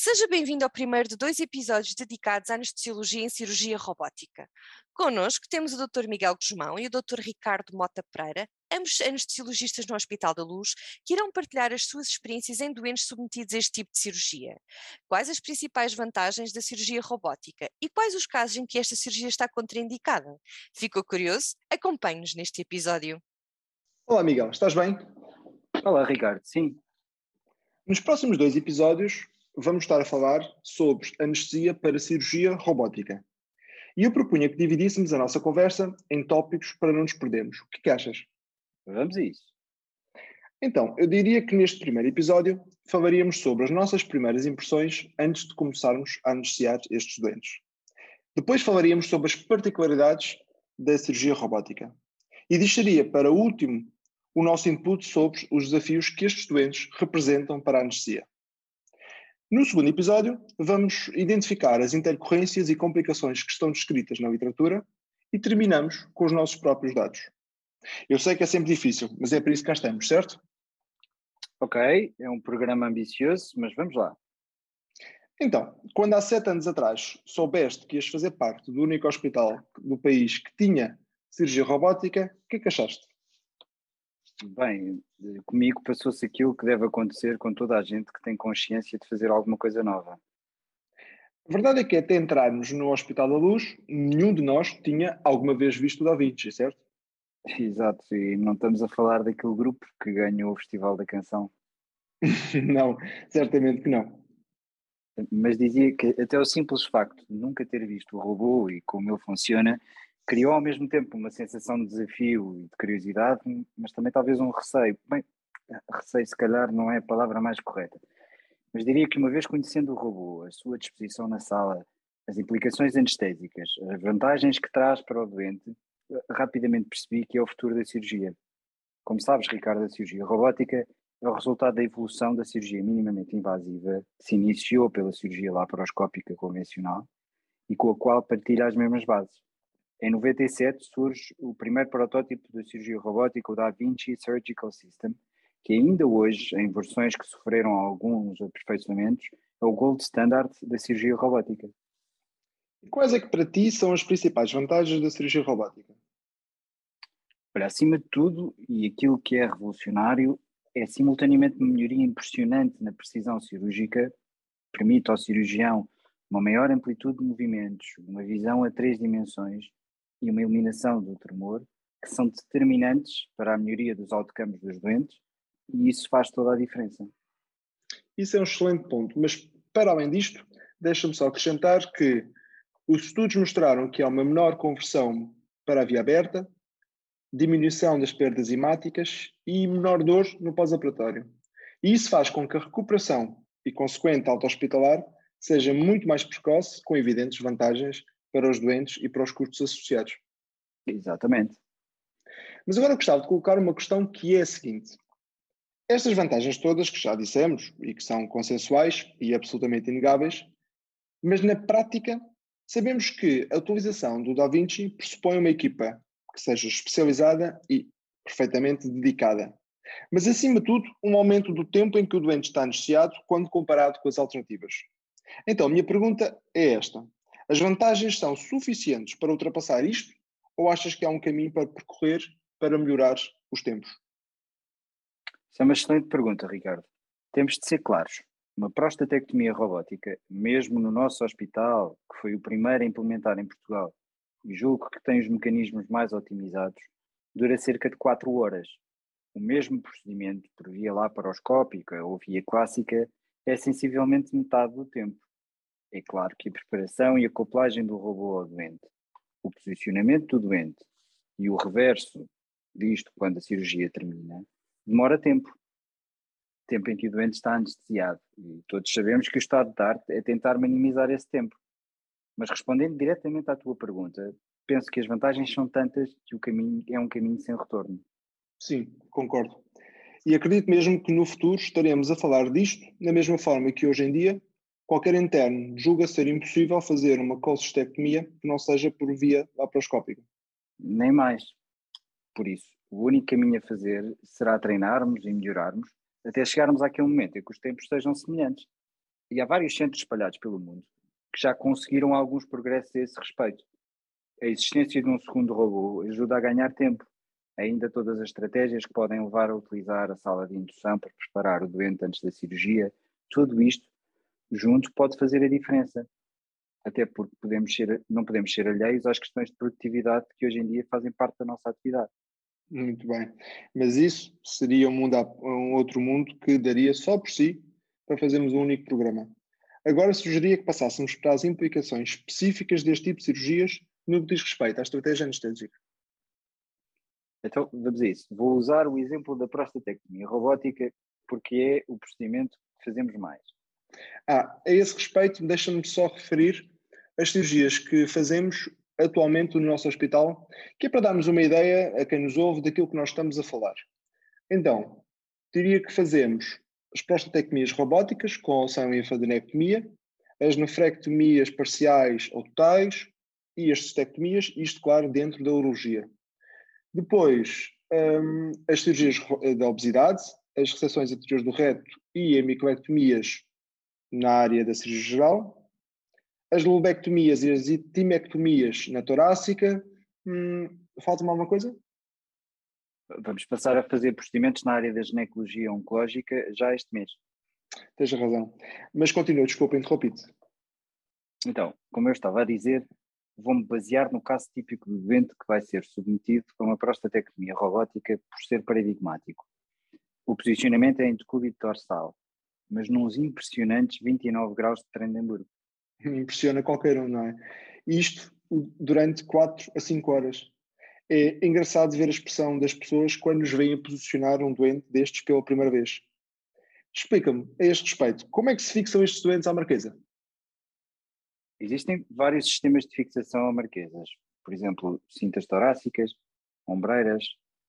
seja bem-vindo ao primeiro de dois episódios dedicados à anestesiologia em cirurgia robótica. Connosco temos o Dr. Miguel Guzmão e o Dr. Ricardo Mota Pereira, ambos anestesiologistas no Hospital da Luz, que irão partilhar as suas experiências em doentes submetidos a este tipo de cirurgia. Quais as principais vantagens da cirurgia robótica e quais os casos em que esta cirurgia está contraindicada? Ficou curioso? Acompanhe-nos neste episódio. Olá, Miguel, estás bem? Olá, Ricardo, sim. Nos próximos dois episódios, vamos estar a falar sobre anestesia para cirurgia robótica. E eu propunha que dividíssemos a nossa conversa em tópicos para não nos perdermos. O que, que achas? Vamos a isso. Então, eu diria que neste primeiro episódio falaríamos sobre as nossas primeiras impressões antes de começarmos a anestesiar estes doentes. Depois falaríamos sobre as particularidades da cirurgia robótica. E deixaria para último o nosso input sobre os desafios que estes doentes representam para a anestesia. No segundo episódio, vamos identificar as intercorrências e complicações que estão descritas na literatura e terminamos com os nossos próprios dados. Eu sei que é sempre difícil, mas é para isso que cá estamos, certo? Ok, é um programa ambicioso, mas vamos lá. Então, quando há sete anos atrás soubeste que ias fazer parte do único hospital do país que tinha cirurgia robótica, o que é que achaste? Bem, comigo passou-se aquilo que deve acontecer com toda a gente que tem consciência de fazer alguma coisa nova. A verdade é que até entrarmos no Hospital da Luz, nenhum de nós tinha alguma vez visto o Da Vinci, certo? Exato, e não estamos a falar daquele grupo que ganhou o Festival da Canção. não, certamente que não. Mas dizia que até o simples facto de nunca ter visto o robô e como ele funciona criou ao mesmo tempo uma sensação de desafio e de curiosidade, mas também talvez um receio. Bem, receio se calhar não é a palavra mais correta, mas diria que uma vez conhecendo o robô, a sua disposição na sala, as implicações anestésicas, as vantagens que traz para o doente, rapidamente percebi que é o futuro da cirurgia. Como sabes, Ricardo, a cirurgia robótica é o resultado da evolução da cirurgia minimamente invasiva, que se iniciou pela cirurgia laparoscópica convencional e com a qual partilha as mesmas bases. Em 97 surge o primeiro protótipo da cirurgia robótica, o Da Vinci Surgical System, que ainda hoje, em versões que sofreram alguns aperfeiçoamentos, é o gold standard da cirurgia robótica. Quais é que para ti são as principais vantagens da cirurgia robótica? Olha, acima de tudo, e aquilo que é revolucionário, é simultaneamente uma melhoria impressionante na precisão cirúrgica, permite ao cirurgião uma maior amplitude de movimentos, uma visão a três dimensões e uma eliminação do tremor, que são determinantes para a melhoria dos outcomes dos doentes, e isso faz toda a diferença. Isso é um excelente ponto, mas para além disto, deixa-me só acrescentar que os estudos mostraram que há uma menor conversão para a via aberta, diminuição das perdas hemáticas e menor dor no pós-operatório. E isso faz com que a recuperação e consequente alta hospitalar seja muito mais precoce, com evidentes vantagens para os doentes e para os custos associados. Exatamente. Mas agora eu gostava de colocar uma questão que é a seguinte. Estas vantagens todas que já dissemos e que são consensuais e absolutamente inegáveis, mas na prática Sabemos que a utilização do DaVinci pressupõe uma equipa que seja especializada e perfeitamente dedicada. Mas, acima de tudo, um aumento do tempo em que o doente está anestesiado quando comparado com as alternativas. Então, a minha pergunta é esta: as vantagens são suficientes para ultrapassar isto ou achas que há um caminho para percorrer para melhorar os tempos? Isso é uma excelente pergunta, Ricardo. Temos de ser claros. Uma prostatectomia robótica, mesmo no nosso hospital, que foi o primeiro a implementar em Portugal, e julgo que tem os mecanismos mais otimizados, dura cerca de 4 horas. O mesmo procedimento por via laparoscópica ou via clássica é sensivelmente metade do tempo. É claro que a preparação e a acoplagem do robô ao doente, o posicionamento do doente e o reverso disto quando a cirurgia termina, demora tempo tempo em que o doente está anestesiado. E todos sabemos que o estado de arte é tentar minimizar esse tempo. Mas respondendo diretamente à tua pergunta, penso que as vantagens são tantas que o caminho é um caminho sem retorno. Sim, concordo. E acredito mesmo que no futuro estaremos a falar disto da mesma forma que hoje em dia qualquer interno julga ser impossível fazer uma colcistectomia que não seja por via laparoscópica. Nem mais. Por isso, o único caminho a fazer será treinarmos e melhorarmos até chegarmos àquele momento em que os tempos sejam semelhantes. E há vários centros espalhados pelo mundo que já conseguiram alguns progressos a esse respeito. A existência de um segundo robô ajuda a ganhar tempo. Ainda todas as estratégias que podem levar a utilizar a sala de indução para preparar o doente antes da cirurgia, tudo isto junto pode fazer a diferença. Até porque podemos ser, não podemos ser alheios às questões de produtividade que hoje em dia fazem parte da nossa atividade. Muito bem. Mas isso seria um, mundo, um outro mundo que daria só por si para fazermos um único programa. Agora sugeria que passássemos para as implicações específicas deste tipo de cirurgias no que diz respeito à estratégia anestésica. Então, vamos a isso. Vou usar o exemplo da prostatectomia robótica porque é o procedimento que fazemos mais. Ah, a esse respeito, deixa-me só referir as cirurgias que fazemos atualmente no nosso hospital, que é para darmos uma ideia a quem nos ouve daquilo que nós estamos a falar. Então, diria que fazemos as prostatectomias robóticas com a linfadenectomia, as nefrectomias parciais ou totais e as cistectomias, isto, claro, dentro da urologia. Depois, um, as cirurgias da obesidade, as recepções anteriores do reto e hemicolectomias na área da cirurgia geral, as lobectomias e as timectomias na torácica. Hum, Falta-me alguma coisa? Vamos passar a fazer procedimentos na área da ginecologia oncológica já este mês. Tens razão. Mas continua, desculpa, interrompi-te. Então, como eu estava a dizer, vou-me basear no caso típico do doente que vai ser submetido a uma prostatectomia robótica por ser paradigmático. O posicionamento é em decúbito dorsal, mas nos impressionantes 29 graus de Trendemburgo. Impressiona qualquer um, não é? Isto durante 4 a 5 horas. É engraçado ver a expressão das pessoas quando nos veem a posicionar um doente destes pela primeira vez. Explica-me, a este respeito, como é que se fixam estes doentes à marquesa? Existem vários sistemas de fixação a marquesas, por exemplo, cintas torácicas, ombreiras,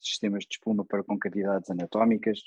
sistemas de espuma para concavidades anatómicas,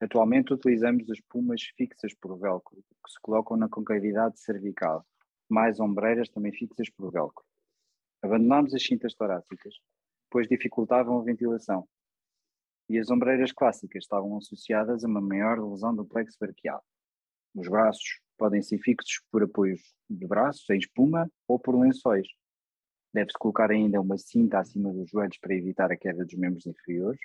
Atualmente utilizamos as espumas fixas por velcro, que se colocam na concavidade cervical, mais ombreiras também fixas por velcro. Abandonámos as cintas torácicas, pois dificultavam a ventilação. E as ombreiras clássicas estavam associadas a uma maior lesão do plexo braquial. Os braços podem ser fixos por apoios de braços em espuma ou por lençóis. Deve-se colocar ainda uma cinta acima dos joelhos para evitar a queda dos membros inferiores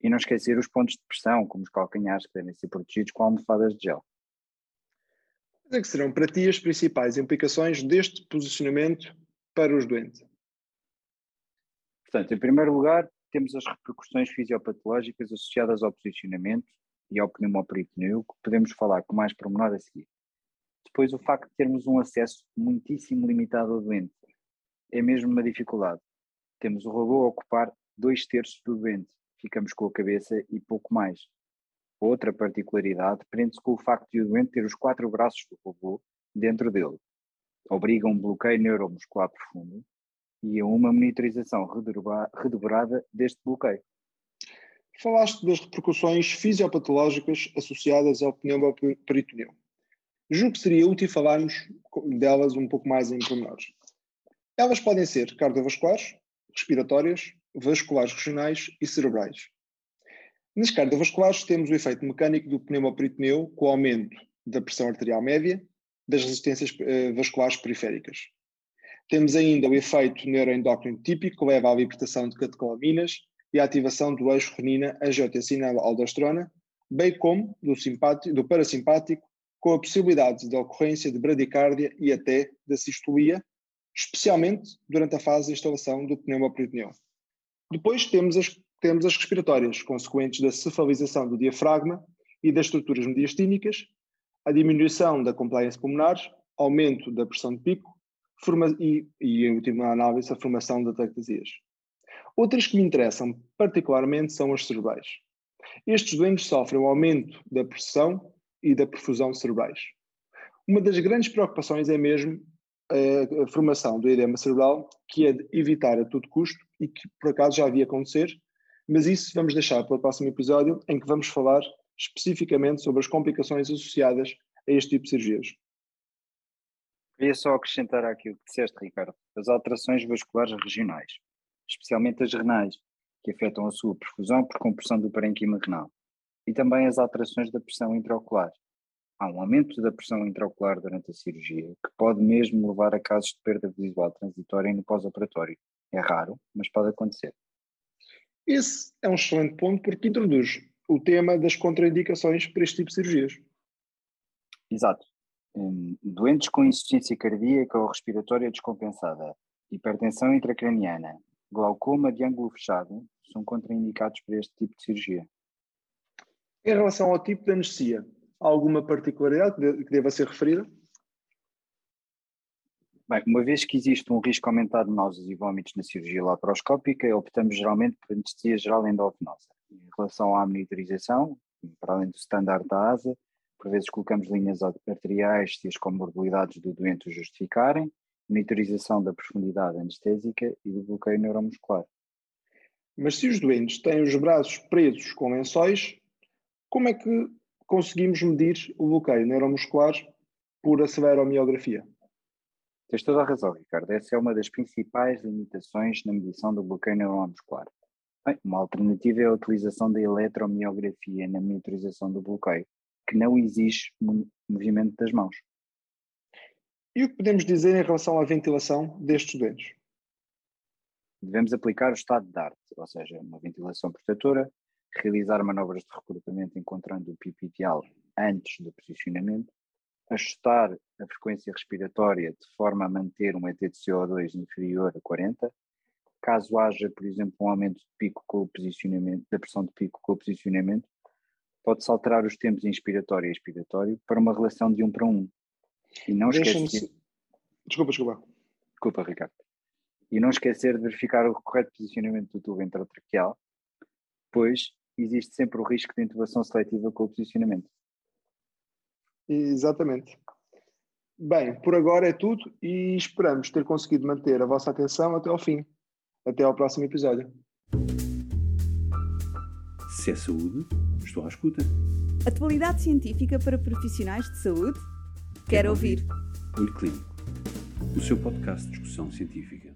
e não esquecer os pontos de pressão, como os calcanhares, que devem ser protegidos com almofadas de gel. Quais é que serão para ti as principais implicações deste posicionamento para os doentes? Portanto, em primeiro lugar, temos as repercussões fisiopatológicas associadas ao posicionamento e ao pneumoperitoneu, que podemos falar com mais pormenor a seguir. Depois, o facto de termos um acesso muitíssimo limitado ao doente. É mesmo uma dificuldade. Temos o robô a ocupar dois terços do doente ficamos com a cabeça e pouco mais. Outra particularidade prende-se com o facto de o doente ter os quatro braços do robô dentro dele. Obriga um bloqueio neuromuscular profundo e a uma monitorização redobrada deste bloqueio. Falaste das repercussões fisiopatológicas associadas ao pneumo peritoneu. Julgo que seria útil falarmos delas um pouco mais em pormenores. Elas podem ser cardiovasculares, respiratórias, vasculares regionais e cerebrais. Nas cardiovasculares temos o efeito mecânico do pneumoperitoneu com o aumento da pressão arterial média, das resistências eh, vasculares periféricas. Temos ainda o efeito neuroendócrino típico que leva à libertação de catecolaminas e à ativação do eixo renina-angiotensina-aldosterona, bem como do, do parasimpático, com a possibilidade da ocorrência de bradicardia e até da sistolia, especialmente durante a fase de instalação do pneumoperitoneu. Depois temos as, temos as respiratórias, consequentes da cefalização do diafragma e das estruturas mediastínicas, a diminuição da compliance pulmonar, aumento da pressão de pico forma, e, e, em última análise, a formação de atactasias. Outras que me interessam particularmente são as cerebrais. Estes doentes sofrem um aumento da pressão e da perfusão cerebrais. Uma das grandes preocupações é mesmo a, formação do edema cerebral, que é de evitar a todo custo e que por acaso já havia acontecer, mas isso vamos deixar para o próximo episódio em que vamos falar especificamente sobre as complicações associadas a este tipo de cirurgias. Queria só acrescentar aquilo que disseste, Ricardo, as alterações vasculares regionais, especialmente as renais, que afetam a sua perfusão por compressão do parênquima renal, e também as alterações da pressão intraocular. Há um aumento da pressão intraocular durante a cirurgia, que pode mesmo levar a casos de perda visual transitória no pós-operatório. É raro, mas pode acontecer. Esse é um excelente ponto porque introduz o tema das contraindicações para este tipo de cirurgias. Exato. Um, doentes com insuficiência cardíaca ou respiratória descompensada, hipertensão intracraniana, glaucoma de ângulo fechado são contraindicados para este tipo de cirurgia. Em relação ao tipo de anestesia, alguma particularidade que deva ser referida? Bem, uma vez que existe um risco aumentado de náuseas e vômitos na cirurgia laparoscópica, optamos geralmente por anestesia geral endovenosa. Em relação à monitorização, para além do standard da ASA, por vezes colocamos linhas arteriais se as comorbilidades do doente o justificarem, monitorização da profundidade anestésica e do bloqueio neuromuscular. Mas se os doentes têm os braços presos com lençóis, como é que conseguimos medir o bloqueio neuromuscular por aceleromyografia? Tens toda a razão, Ricardo. Essa é uma das principais limitações na medição do bloqueio neuromuscular. Bem, uma alternativa é a utilização da eletromiografia na monitorização do bloqueio, que não exige movimento das mãos. E o que podemos dizer em relação à ventilação destes doentes? Devemos aplicar o estado de arte, ou seja, uma ventilação protetora, realizar manobras de recrutamento encontrando o pico ideal antes do posicionamento, ajustar a frequência respiratória de forma a manter um ET de CO2 inferior a 40. Caso haja, por exemplo, um aumento de pico com o posicionamento, da pressão de pico com o posicionamento, pode-se alterar os tempos inspiratório e expiratório para uma relação de 1 para 1. E não esquecer... Desculpa, desculpa. Desculpa, Ricardo. E não esquecer de verificar o correto posicionamento do tubo intratraqueal, pois existe sempre o risco de intubação seletiva com o posicionamento. Exatamente. Bem, por agora é tudo e esperamos ter conseguido manter a vossa atenção até ao fim. Até ao próximo episódio. Se é saúde, estou à escuta. Atualidade científica para profissionais de saúde? Quero, Quero ouvir. ouvir. Olho Clínico, o seu podcast de discussão científica.